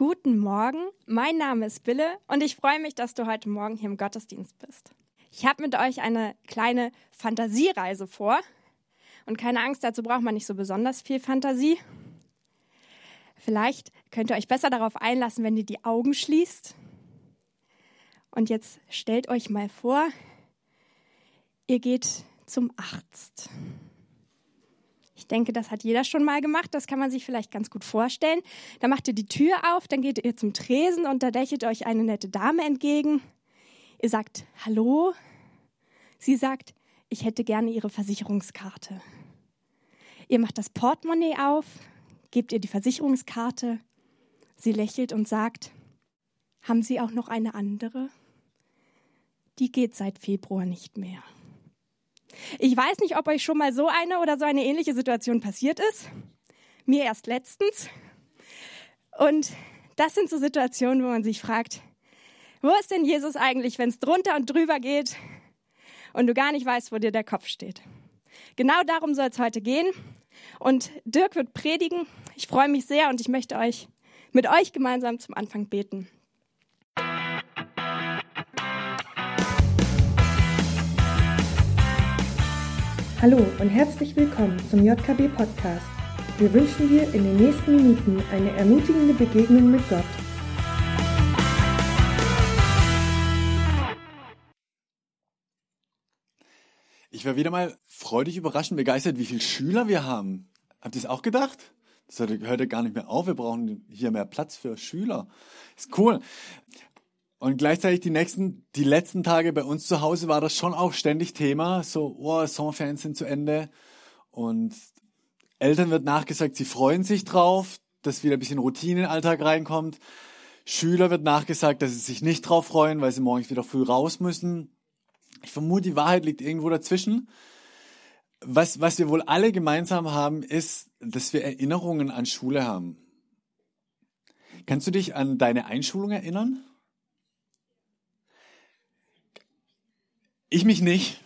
Guten Morgen, mein Name ist Bille und ich freue mich, dass du heute Morgen hier im Gottesdienst bist. Ich habe mit euch eine kleine Fantasiereise vor und keine Angst, dazu braucht man nicht so besonders viel Fantasie. Vielleicht könnt ihr euch besser darauf einlassen, wenn ihr die Augen schließt. Und jetzt stellt euch mal vor, ihr geht zum Arzt. Ich denke, das hat jeder schon mal gemacht. Das kann man sich vielleicht ganz gut vorstellen. Da macht ihr die Tür auf, dann geht ihr zum Tresen und da lächelt euch eine nette Dame entgegen. Ihr sagt Hallo. Sie sagt, ich hätte gerne Ihre Versicherungskarte. Ihr macht das Portemonnaie auf, gebt ihr die Versicherungskarte. Sie lächelt und sagt, haben Sie auch noch eine andere? Die geht seit Februar nicht mehr. Ich weiß nicht, ob euch schon mal so eine oder so eine ähnliche Situation passiert ist. Mir erst letztens. Und das sind so Situationen, wo man sich fragt, wo ist denn Jesus eigentlich, wenn es drunter und drüber geht und du gar nicht weißt, wo dir der Kopf steht? Genau darum soll es heute gehen. Und Dirk wird predigen. Ich freue mich sehr und ich möchte euch mit euch gemeinsam zum Anfang beten. Hallo und herzlich willkommen zum JKB Podcast. Wir wünschen dir in den nächsten Minuten eine ermutigende Begegnung mit Gott. Ich war wieder mal freudig überraschend begeistert, wie viele Schüler wir haben. Habt ihr es auch gedacht? Das hört ja gar nicht mehr auf. Wir brauchen hier mehr Platz für Schüler. Ist cool. Und gleichzeitig die nächsten, die letzten Tage bei uns zu Hause war das schon auch ständig Thema. So, oh, Sommerferien sind zu Ende. Und Eltern wird nachgesagt, sie freuen sich drauf, dass wieder ein bisschen Routine in den Alltag reinkommt. Schüler wird nachgesagt, dass sie sich nicht drauf freuen, weil sie morgens wieder früh raus müssen. Ich vermute, die Wahrheit liegt irgendwo dazwischen. Was, was wir wohl alle gemeinsam haben, ist, dass wir Erinnerungen an Schule haben. Kannst du dich an deine Einschulung erinnern? Ich mich nicht.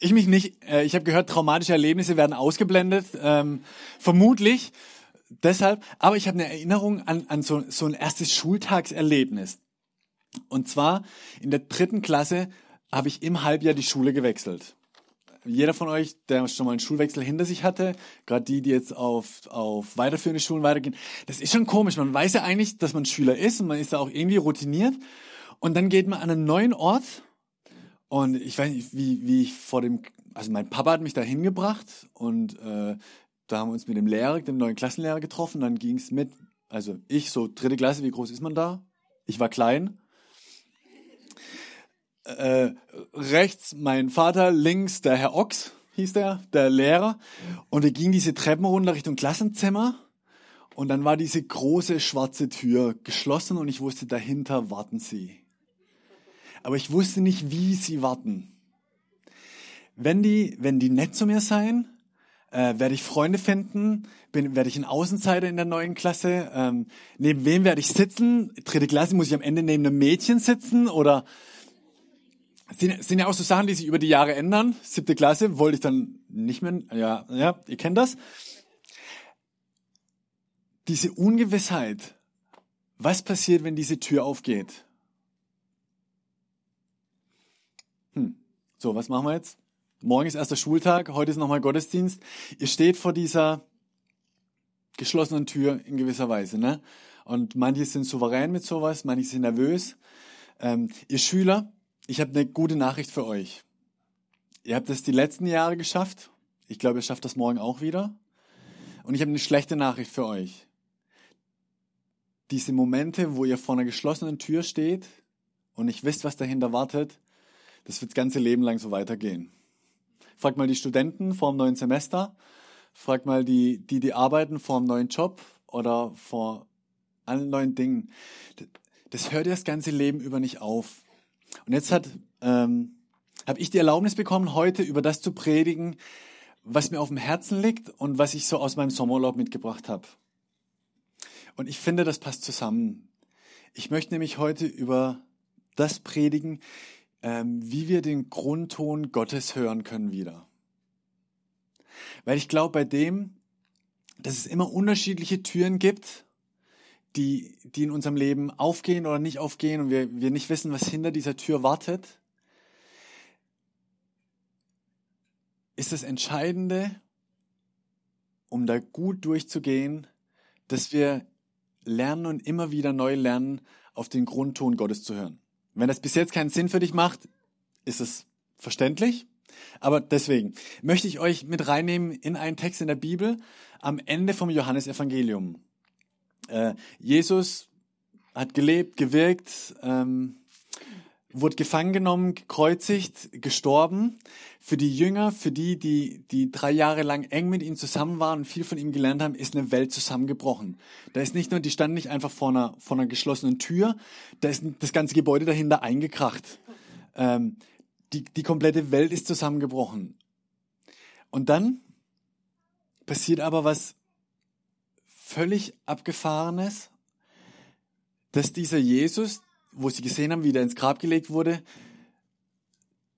Ich mich nicht. Äh, ich habe gehört, traumatische Erlebnisse werden ausgeblendet. Ähm, vermutlich deshalb. Aber ich habe eine Erinnerung an, an so, so ein erstes Schultagserlebnis. Und zwar in der dritten Klasse habe ich im Halbjahr die Schule gewechselt. Jeder von euch, der schon mal einen Schulwechsel hinter sich hatte, gerade die, die jetzt auf, auf weiterführende Schulen weitergehen, das ist schon komisch. Man weiß ja eigentlich, dass man Schüler ist und man ist da auch irgendwie routiniert. Und dann geht man an einen neuen Ort und ich weiß nicht, wie, wie ich vor dem, also mein Papa hat mich da hingebracht und äh, da haben wir uns mit dem Lehrer, dem neuen Klassenlehrer getroffen. Dann ging es mit, also ich, so dritte Klasse, wie groß ist man da? Ich war klein. Äh, rechts mein Vater, links der Herr Ochs, hieß der, der Lehrer. Und wir gingen diese Treppen runter Richtung Klassenzimmer. Und dann war diese große schwarze Tür geschlossen und ich wusste, dahinter warten sie aber ich wusste nicht, wie sie warten. Wenn die, wenn die nett zu mir sein, äh, werde ich Freunde finden, bin, werde ich ein Außenseiter in der neuen Klasse, ähm, neben wem werde ich sitzen? Dritte Klasse muss ich am Ende neben einem Mädchen sitzen oder sind, sind ja auch so Sachen, die sich über die Jahre ändern. Siebte Klasse wollte ich dann nicht mehr, ja, ja, ihr kennt das. Diese Ungewissheit, was passiert, wenn diese Tür aufgeht? Hm. So, was machen wir jetzt? Morgen ist erster Schultag, heute ist nochmal Gottesdienst. Ihr steht vor dieser geschlossenen Tür in gewisser Weise, ne? Und manche sind souverän mit sowas, manche sind nervös. Ähm, ihr Schüler, ich habe eine gute Nachricht für euch. Ihr habt es die letzten Jahre geschafft. Ich glaube, ihr schafft das morgen auch wieder. Und ich habe eine schlechte Nachricht für euch. Diese Momente, wo ihr vor einer geschlossenen Tür steht und nicht wisst, was dahinter wartet, das wird das ganze Leben lang so weitergehen. Frag mal die Studenten vor dem neuen Semester, frag mal die, die, die arbeiten vor dem neuen Job oder vor allen neuen Dingen. Das hört ja das ganze Leben über nicht auf. Und jetzt ähm, habe ich die Erlaubnis bekommen, heute über das zu predigen, was mir auf dem Herzen liegt und was ich so aus meinem Sommerurlaub mitgebracht habe. Und ich finde, das passt zusammen. Ich möchte nämlich heute über das predigen, ähm, wie wir den Grundton Gottes hören können wieder. Weil ich glaube, bei dem, dass es immer unterschiedliche Türen gibt, die, die in unserem Leben aufgehen oder nicht aufgehen und wir, wir nicht wissen, was hinter dieser Tür wartet, ist das Entscheidende, um da gut durchzugehen, dass wir lernen und immer wieder neu lernen, auf den Grundton Gottes zu hören. Wenn das bis jetzt keinen Sinn für dich macht, ist es verständlich. Aber deswegen möchte ich euch mit reinnehmen in einen Text in der Bibel am Ende vom Johannesevangelium. Äh, Jesus hat gelebt, gewirkt, ähm, wurde gefangen genommen, gekreuzigt, gestorben. Für die Jünger, für die, die, die drei Jahre lang eng mit ihm zusammen waren und viel von ihm gelernt haben, ist eine Welt zusammengebrochen. Da ist nicht nur, die standen nicht einfach vor einer, vor einer geschlossenen Tür, da ist das ganze Gebäude dahinter eingekracht. Ähm, die, die komplette Welt ist zusammengebrochen. Und dann passiert aber was völlig abgefahrenes, dass dieser Jesus, wo sie gesehen haben, wie der ins Grab gelegt wurde,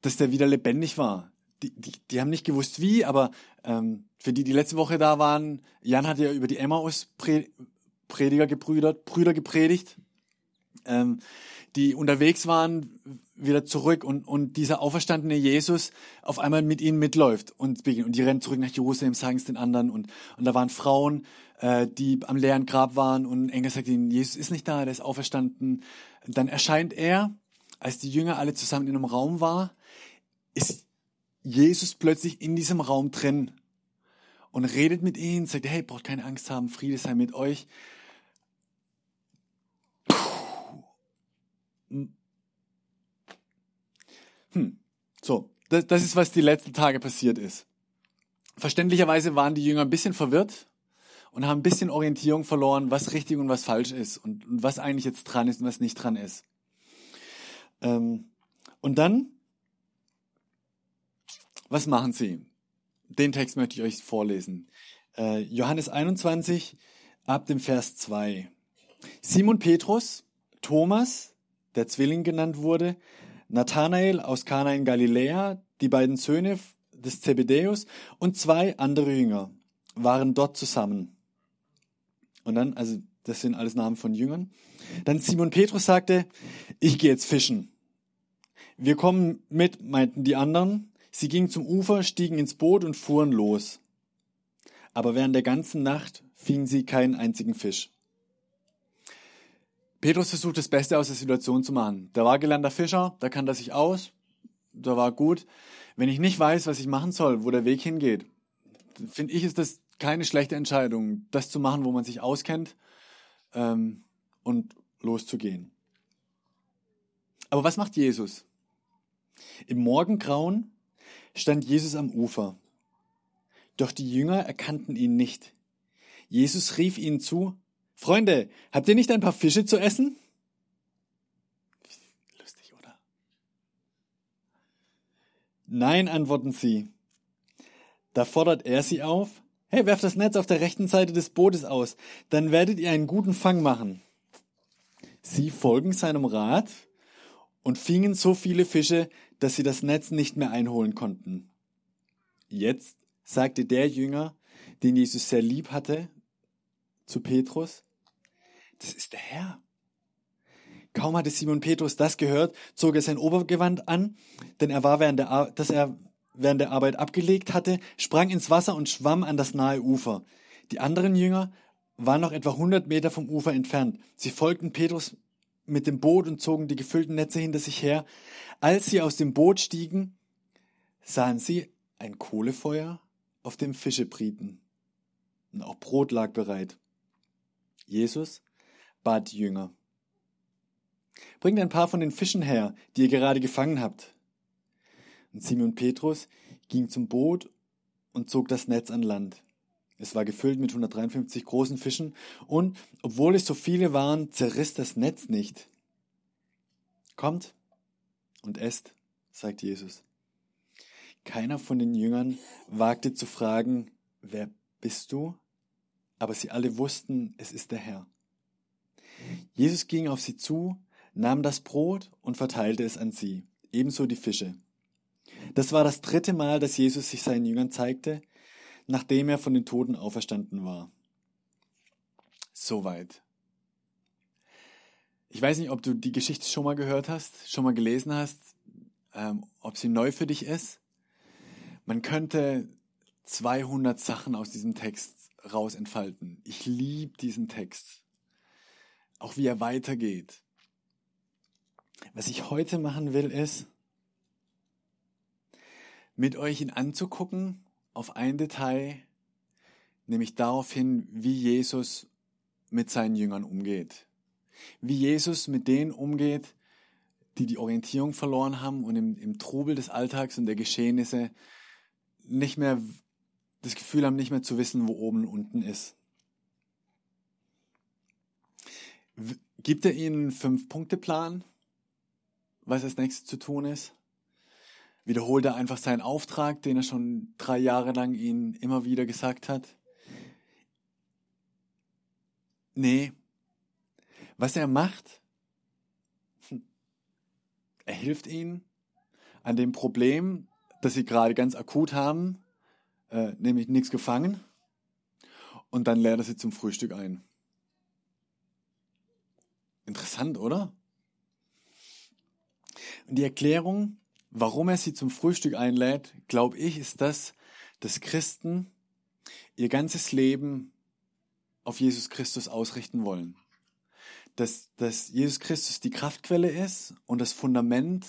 dass der wieder lebendig war. Die, die, die haben nicht gewusst wie, aber ähm, für die, die letzte Woche da waren, Jan hat ja über die Emmaus-Prediger gebrüdert, Brüder gepredigt, ähm, die unterwegs waren, wieder zurück und, und dieser auferstandene Jesus auf einmal mit ihnen mitläuft und, und die rennen zurück nach Jerusalem, sagen es den anderen und, und da waren Frauen, äh, die am leeren Grab waren und Engel sagt ihnen, Jesus ist nicht da, der ist auferstanden. Dann erscheint er, als die Jünger alle zusammen in einem Raum war, ist Jesus plötzlich in diesem Raum drin und redet mit ihnen, sagt, hey, braucht keine Angst haben, Friede sei mit euch. Hm. So, das, das ist, was die letzten Tage passiert ist. Verständlicherweise waren die Jünger ein bisschen verwirrt und haben ein bisschen Orientierung verloren, was richtig und was falsch ist und, und was eigentlich jetzt dran ist und was nicht dran ist. Ähm, und dann, was machen sie? Den Text möchte ich euch vorlesen. Äh, Johannes 21 ab dem Vers 2. Simon Petrus, Thomas, der Zwilling genannt wurde, Nathanael aus Kana in Galiläa, die beiden Söhne des Zebedäus und zwei andere Jünger waren dort zusammen. Und dann, also das sind alles Namen von Jüngern. Dann Simon Petrus sagte, ich gehe jetzt fischen. Wir kommen mit, meinten die anderen. Sie gingen zum Ufer, stiegen ins Boot und fuhren los. Aber während der ganzen Nacht fingen sie keinen einzigen Fisch. Petrus versucht das Beste aus der Situation zu machen. Der war gelernter Fischer, da kann er sich aus, da war gut. Wenn ich nicht weiß, was ich machen soll, wo der Weg hingeht, finde ich, ist das keine schlechte Entscheidung, das zu machen, wo man sich auskennt ähm, und loszugehen. Aber was macht Jesus? Im Morgengrauen stand Jesus am Ufer. Doch die Jünger erkannten ihn nicht. Jesus rief ihnen zu, Freunde, habt ihr nicht ein paar Fische zu essen? Lustig, oder? Nein, antworten sie. Da fordert er sie auf, hey, werft das Netz auf der rechten Seite des Bootes aus, dann werdet ihr einen guten Fang machen. Sie folgen seinem Rat und fingen so viele Fische, dass sie das Netz nicht mehr einholen konnten. Jetzt sagte der Jünger, den Jesus sehr lieb hatte, zu Petrus, das ist der Herr. Kaum hatte Simon Petrus das gehört, zog er sein Obergewand an, denn er war während der, Ar dass er während der Arbeit abgelegt hatte, sprang ins Wasser und schwamm an das nahe Ufer. Die anderen Jünger waren noch etwa 100 Meter vom Ufer entfernt. Sie folgten Petrus mit dem Boot und zogen die gefüllten Netze hinter sich her. Als sie aus dem Boot stiegen, sahen sie ein Kohlefeuer, auf dem Fische brieten. Und auch Brot lag bereit. Jesus bat die Jünger. Bringt ein paar von den Fischen her, die ihr gerade gefangen habt. Und Simon Petrus ging zum Boot und zog das Netz an Land. Es war gefüllt mit 153 großen Fischen und, obwohl es so viele waren, zerriss das Netz nicht. Kommt und esst, sagt Jesus. Keiner von den Jüngern wagte zu fragen, wer bist du? Aber sie alle wussten, es ist der Herr. Jesus ging auf sie zu, nahm das Brot und verteilte es an sie, ebenso die Fische. Das war das dritte Mal, dass Jesus sich seinen Jüngern zeigte, nachdem er von den Toten auferstanden war. Soweit Ich weiß nicht, ob du die Geschichte schon mal gehört hast, schon mal gelesen hast, ähm, ob sie neu für dich ist. Man könnte 200 Sachen aus diesem Text raus entfalten. Ich liebe diesen Text. Auch wie er weitergeht. Was ich heute machen will, ist, mit euch ihn anzugucken auf ein Detail, nämlich darauf hin, wie Jesus mit seinen Jüngern umgeht. Wie Jesus mit denen umgeht, die die Orientierung verloren haben und im, im Trubel des Alltags und der Geschehnisse nicht mehr das Gefühl haben, nicht mehr zu wissen, wo oben und unten ist. Gibt er ihnen einen Fünf-Punkte-Plan, was als nächstes zu tun ist? Wiederholt er einfach seinen Auftrag, den er schon drei Jahre lang ihnen immer wieder gesagt hat? Nee. Was er macht, er hilft ihnen an dem Problem, das sie gerade ganz akut haben, äh, nämlich nichts gefangen. Und dann lädt er sie zum Frühstück ein. Interessant, oder? Und die Erklärung, warum er sie zum Frühstück einlädt, glaube ich, ist das, dass Christen ihr ganzes Leben auf Jesus Christus ausrichten wollen. Dass, dass Jesus Christus die Kraftquelle ist und das Fundament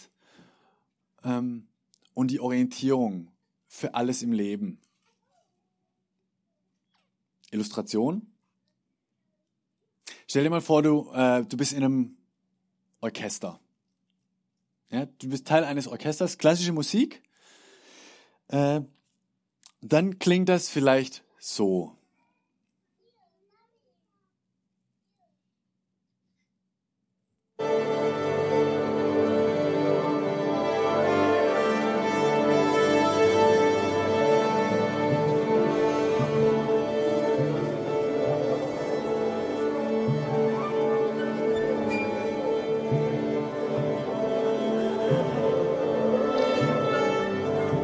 ähm, und die Orientierung für alles im Leben. Illustration. Stell dir mal vor, du, äh, du bist in einem Orchester. Ja, du bist Teil eines Orchesters, klassische Musik. Äh, dann klingt das vielleicht so.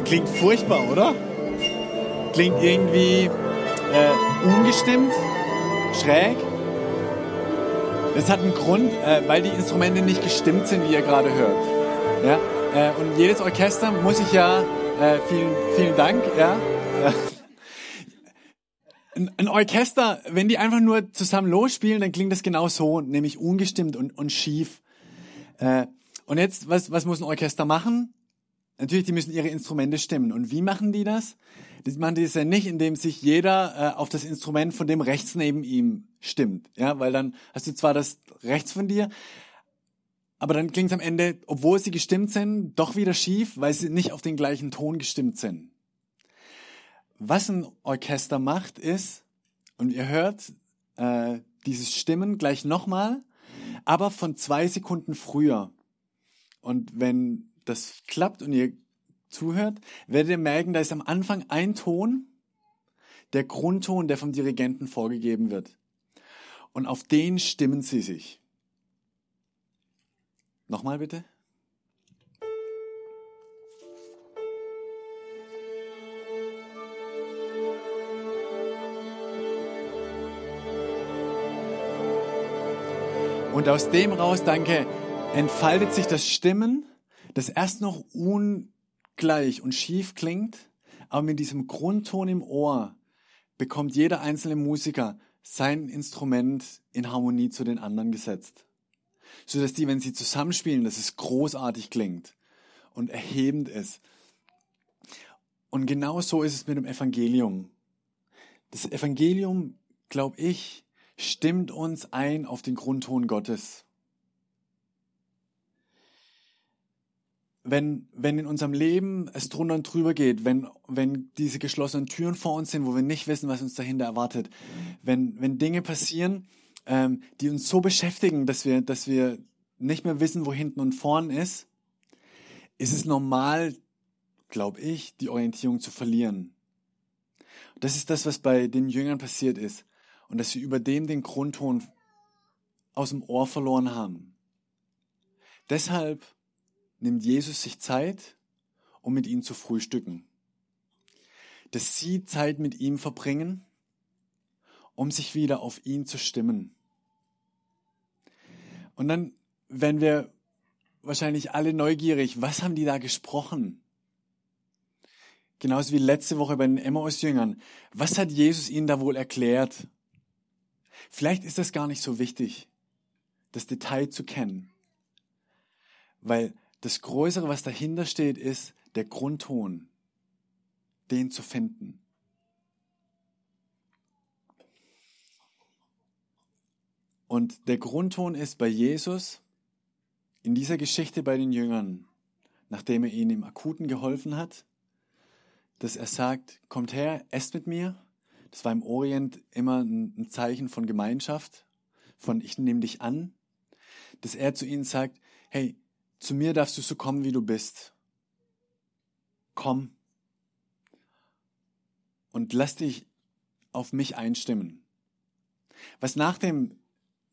Klingt furchtbar, oder? Klingt irgendwie äh, ungestimmt, schräg. Das hat einen Grund, äh, weil die Instrumente nicht gestimmt sind, wie ihr gerade hört. Ja? Äh, und jedes Orchester muss ich ja, äh, vielen, vielen Dank, ja. Ein, Orchester, wenn die einfach nur zusammen losspielen, dann klingt das genau so, nämlich ungestimmt und, und schief. Äh, und jetzt, was, was muss ein Orchester machen? Natürlich, die müssen ihre Instrumente stimmen. Und wie machen die das? Das machen die das ja nicht, indem sich jeder äh, auf das Instrument von dem rechts neben ihm stimmt. Ja, weil dann hast du zwar das rechts von dir, aber dann klingt es am Ende, obwohl sie gestimmt sind, doch wieder schief, weil sie nicht auf den gleichen Ton gestimmt sind. Was ein Orchester macht, ist, und ihr hört äh, dieses Stimmen gleich nochmal, aber von zwei Sekunden früher. Und wenn das klappt und ihr zuhört, werdet ihr merken, da ist am Anfang ein Ton, der Grundton, der vom Dirigenten vorgegeben wird. Und auf den stimmen sie sich. Nochmal bitte. Und aus dem raus, danke, entfaltet sich das Stimmen das erst noch ungleich und schief klingt, aber mit diesem Grundton im Ohr bekommt jeder einzelne Musiker sein Instrument in Harmonie zu den anderen gesetzt. So dass die, wenn sie zusammenspielen, dass es großartig klingt und erhebend ist. Und genau so ist es mit dem Evangelium. Das Evangelium, glaube ich, stimmt uns ein auf den Grundton Gottes. Wenn, wenn in unserem Leben es drunter und drüber geht, wenn, wenn diese geschlossenen Türen vor uns sind, wo wir nicht wissen, was uns dahinter erwartet, wenn, wenn Dinge passieren, ähm, die uns so beschäftigen, dass wir, dass wir nicht mehr wissen, wo hinten und vorn ist, ist es normal, glaube ich, die Orientierung zu verlieren. Das ist das, was bei den Jüngern passiert ist. Und dass sie über dem den Grundton aus dem Ohr verloren haben. Deshalb nimmt Jesus sich Zeit, um mit ihnen zu frühstücken. Dass sie Zeit mit ihm verbringen, um sich wieder auf ihn zu stimmen. Und dann wenn wir wahrscheinlich alle neugierig, was haben die da gesprochen? Genauso wie letzte Woche bei den Emmaus-Jüngern. Was hat Jesus ihnen da wohl erklärt? Vielleicht ist das gar nicht so wichtig, das Detail zu kennen. Weil das Größere, was dahinter steht, ist der Grundton, den zu finden. Und der Grundton ist bei Jesus in dieser Geschichte bei den Jüngern, nachdem er ihnen im Akuten geholfen hat, dass er sagt, kommt her, esst mit mir. Das war im Orient immer ein Zeichen von Gemeinschaft, von ich nehme dich an. Dass er zu ihnen sagt, hey, zu mir darfst du so kommen, wie du bist. Komm und lass dich auf mich einstimmen. Was nach dem,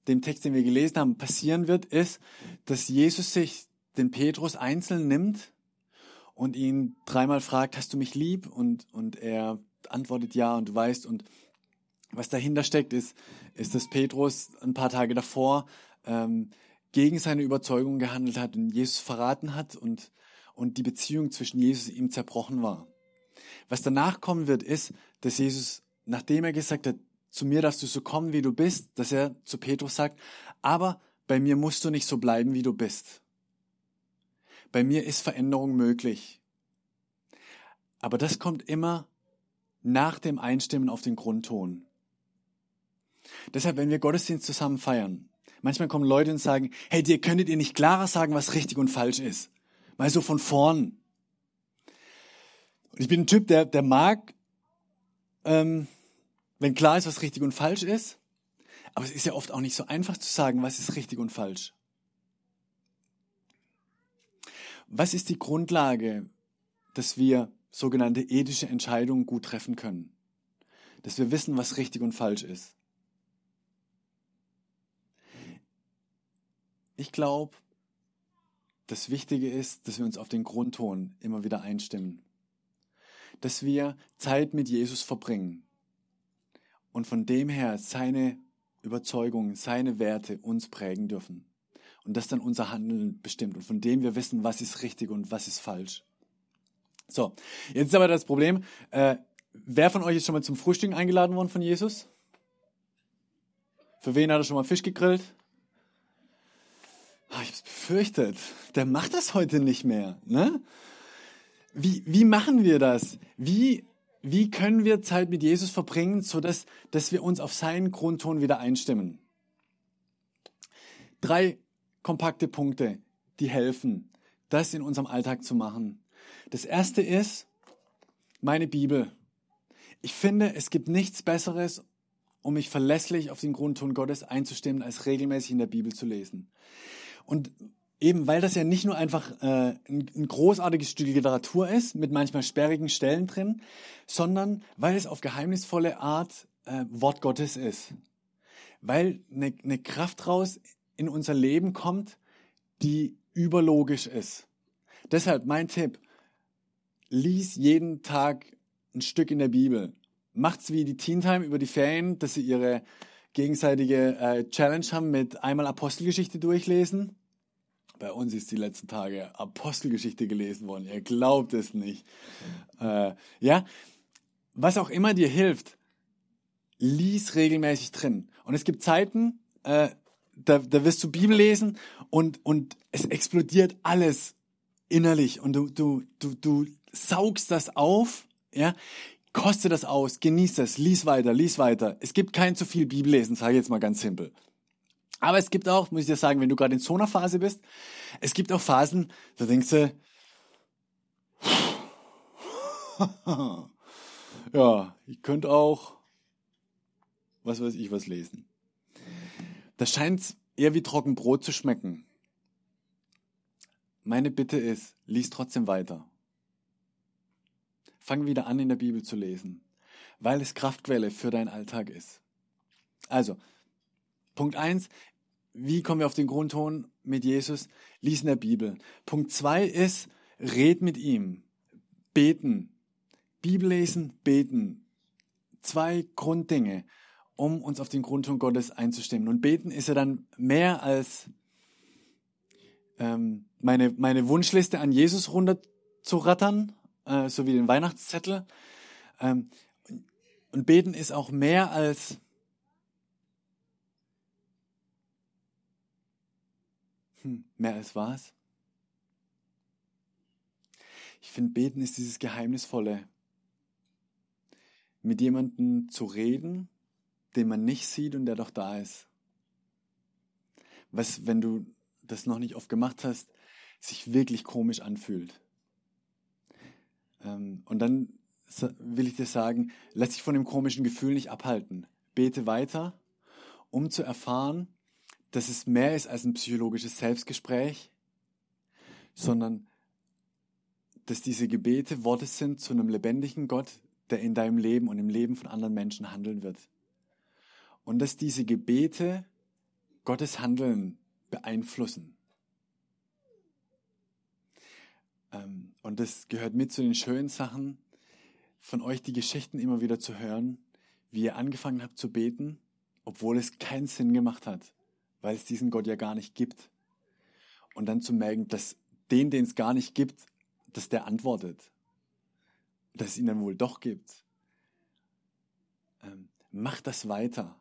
dem Text, den wir gelesen haben, passieren wird, ist, dass Jesus sich den Petrus einzeln nimmt und ihn dreimal fragt, hast du mich lieb? Und, und er antwortet ja und du weißt. Und was dahinter steckt, ist, ist, dass Petrus ein paar Tage davor ähm, gegen seine Überzeugung gehandelt hat und Jesus verraten hat und, und die Beziehung zwischen Jesus und ihm zerbrochen war. Was danach kommen wird, ist, dass Jesus, nachdem er gesagt hat, zu mir darfst du so kommen, wie du bist, dass er zu Petrus sagt, aber bei mir musst du nicht so bleiben, wie du bist. Bei mir ist Veränderung möglich. Aber das kommt immer nach dem Einstimmen auf den Grundton. Deshalb, wenn wir Gottesdienst zusammen feiern, manchmal kommen Leute und sagen, hey, dir könntet ihr nicht klarer sagen, was richtig und falsch ist. Mal so von vorn. Und ich bin ein Typ, der, der mag, ähm, wenn klar ist, was richtig und falsch ist. Aber es ist ja oft auch nicht so einfach zu sagen, was ist richtig und falsch. Was ist die Grundlage, dass wir sogenannte ethische Entscheidungen gut treffen können? Dass wir wissen, was richtig und falsch ist. Ich glaube, das Wichtige ist, dass wir uns auf den Grundton immer wieder einstimmen. Dass wir Zeit mit Jesus verbringen. Und von dem her seine Überzeugungen, seine Werte uns prägen dürfen und das dann unser Handeln bestimmt und von dem wir wissen, was ist richtig und was ist falsch. So, jetzt ist aber das Problem, äh, wer von euch ist schon mal zum Frühstück eingeladen worden von Jesus? Für wen hat er schon mal Fisch gegrillt? Ah, ich hab's befürchtet, der macht das heute nicht mehr. Ne? Wie, wie machen wir das? Wie, wie können wir Zeit mit Jesus verbringen, so dass, dass wir uns auf seinen Grundton wieder einstimmen? Drei kompakte Punkte, die helfen, das in unserem Alltag zu machen. Das erste ist meine Bibel. Ich finde, es gibt nichts Besseres, um mich verlässlich auf den Grundton Gottes einzustimmen, als regelmäßig in der Bibel zu lesen. Und eben weil das ja nicht nur einfach äh, ein, ein großartiges Stück Literatur ist, mit manchmal sperrigen Stellen drin, sondern weil es auf geheimnisvolle Art äh, Wort Gottes ist. Weil eine, eine Kraft raus in unser Leben kommt, die überlogisch ist. Deshalb mein Tipp, lies jeden Tag ein Stück in der Bibel. Macht's wie die Teen Time über die Ferien, dass sie ihre gegenseitige äh, Challenge haben mit einmal Apostelgeschichte durchlesen. Bei uns ist die letzten Tage Apostelgeschichte gelesen worden. Ihr glaubt es nicht. Äh, ja, was auch immer dir hilft, lies regelmäßig drin. Und es gibt Zeiten, äh, da, da wirst du Bibel lesen und, und es explodiert alles innerlich und du, du, du, du saugst das auf, ja, koste das aus, genieß das, lies weiter, lies weiter. Es gibt kein zu viel Bibellesen, sage ich jetzt mal ganz simpel. Aber es gibt auch, muss ich dir sagen, wenn du gerade in so einer Phase bist, es gibt auch Phasen, da denkst du, ja, ich könnte auch, was weiß ich, was lesen. Das scheint eher wie Trockenbrot zu schmecken. Meine Bitte ist, lies trotzdem weiter. Fang wieder an, in der Bibel zu lesen, weil es Kraftquelle für deinen Alltag ist. Also, Punkt eins: wie kommen wir auf den Grundton mit Jesus? Lies in der Bibel. Punkt zwei ist, red mit ihm. Beten. Bibel lesen, beten. Zwei Grunddinge um uns auf den Grundton Gottes einzustimmen. Und beten ist ja dann mehr als ähm, meine, meine Wunschliste an Jesus runterzurattern, äh, so wie den Weihnachtszettel. Ähm, und beten ist auch mehr als hm, mehr als was? Ich finde, beten ist dieses Geheimnisvolle. Mit jemandem zu reden, den man nicht sieht und der doch da ist. Was, wenn du das noch nicht oft gemacht hast, sich wirklich komisch anfühlt. Ähm, und dann will ich dir sagen, lass dich von dem komischen Gefühl nicht abhalten. Bete weiter, um zu erfahren, dass es mehr ist als ein psychologisches Selbstgespräch, sondern dass diese Gebete Worte sind zu einem lebendigen Gott, der in deinem Leben und im Leben von anderen Menschen handeln wird. Und dass diese Gebete Gottes Handeln beeinflussen. Ähm, und das gehört mit zu den schönen Sachen, von euch die Geschichten immer wieder zu hören, wie ihr angefangen habt zu beten, obwohl es keinen Sinn gemacht hat, weil es diesen Gott ja gar nicht gibt. Und dann zu merken, dass den, den es gar nicht gibt, dass der antwortet. Dass es ihn dann wohl doch gibt. Ähm, macht das weiter.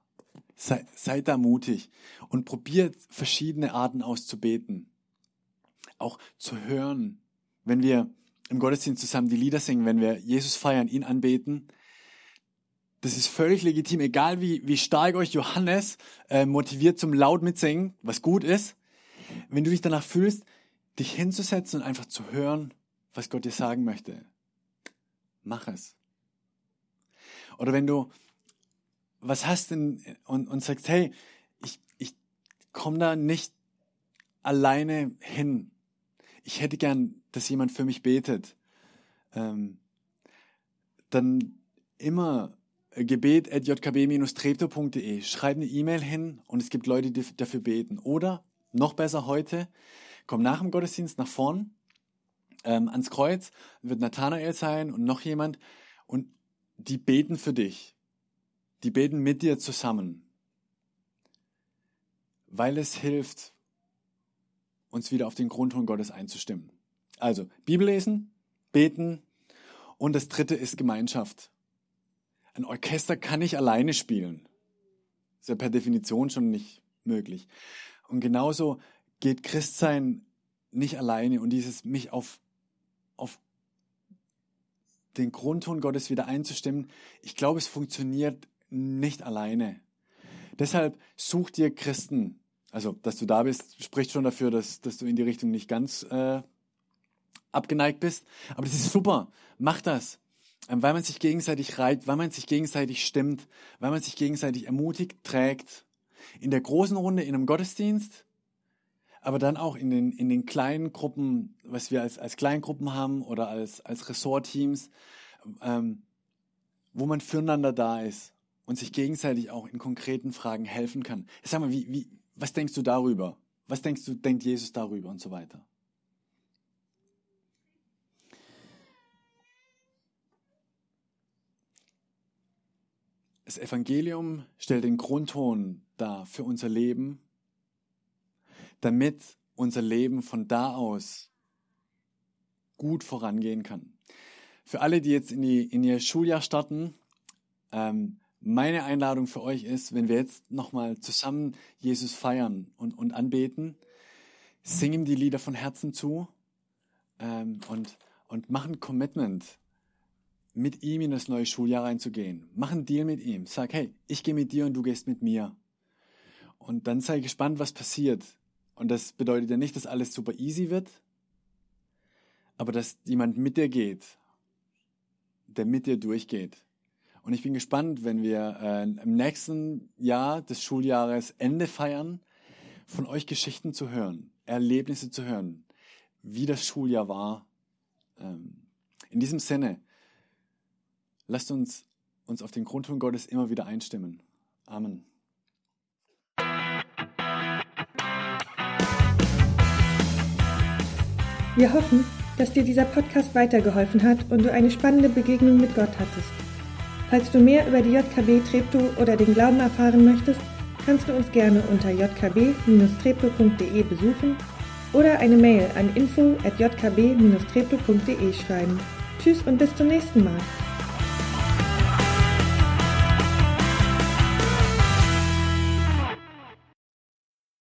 Sei, seid da mutig und probiert verschiedene Arten auszubeten. Auch zu hören, wenn wir im Gottesdienst zusammen die Lieder singen, wenn wir Jesus feiern, ihn anbeten. Das ist völlig legitim, egal wie, wie stark euch Johannes äh, motiviert zum laut mitsingen, was gut ist. Wenn du dich danach fühlst, dich hinzusetzen und einfach zu hören, was Gott dir sagen möchte, mach es. Oder wenn du was hast denn und, und sagst, hey, ich, ich komme da nicht alleine hin. Ich hätte gern, dass jemand für mich betet. Ähm, dann immer gebet at jkb-treptow.de. Schreib eine E-Mail hin und es gibt Leute, die dafür beten. Oder noch besser heute, komm nach dem Gottesdienst nach vorn ähm, ans Kreuz, wird Nathanael sein und noch jemand und die beten für dich die beten mit dir zusammen, weil es hilft, uns wieder auf den Grundton Gottes einzustimmen. Also Bibel lesen, beten und das dritte ist Gemeinschaft. Ein Orchester kann nicht alleine spielen. Ist ja per Definition schon nicht möglich. Und genauso geht Christsein nicht alleine und dieses mich auf, auf den Grundton Gottes wieder einzustimmen. Ich glaube, es funktioniert nicht alleine. Deshalb such dir Christen. Also, dass du da bist, spricht schon dafür, dass, dass du in die Richtung nicht ganz äh, abgeneigt bist. Aber das ist super. Mach das. Ähm, weil man sich gegenseitig reibt, weil man sich gegenseitig stimmt, weil man sich gegenseitig ermutigt, trägt. In der großen Runde, in einem Gottesdienst, aber dann auch in den, in den kleinen Gruppen, was wir als, als Kleingruppen haben oder als, als Ressortteams, ähm, wo man füreinander da ist und sich gegenseitig auch in konkreten Fragen helfen kann. Sag mal, wie, wie, was denkst du darüber? Was denkst du, denkt Jesus darüber und so weiter? Das Evangelium stellt den Grundton dar für unser Leben, damit unser Leben von da aus gut vorangehen kann. Für alle, die jetzt in, die, in ihr Schuljahr starten, ähm, meine Einladung für euch ist, wenn wir jetzt nochmal zusammen Jesus feiern und, und anbeten, sing ihm die Lieder von Herzen zu ähm, und, und mach ein Commitment, mit ihm in das neue Schuljahr reinzugehen. Mach einen Deal mit ihm. Sag, hey, ich gehe mit dir und du gehst mit mir. Und dann sei gespannt, was passiert. Und das bedeutet ja nicht, dass alles super easy wird, aber dass jemand mit dir geht, der mit dir durchgeht. Und ich bin gespannt, wenn wir äh, im nächsten Jahr des Schuljahres Ende feiern, von euch Geschichten zu hören, Erlebnisse zu hören, wie das Schuljahr war. Ähm, in diesem Sinne, lasst uns uns auf den Grundton Gottes immer wieder einstimmen. Amen. Wir hoffen, dass dir dieser Podcast weitergeholfen hat und du eine spannende Begegnung mit Gott hattest. Falls du mehr über die JKB Treptow oder den Glauben erfahren möchtest, kannst du uns gerne unter jkb-treptow.de besuchen oder eine Mail an info@jkb-treptow.de schreiben. Tschüss und bis zum nächsten Mal.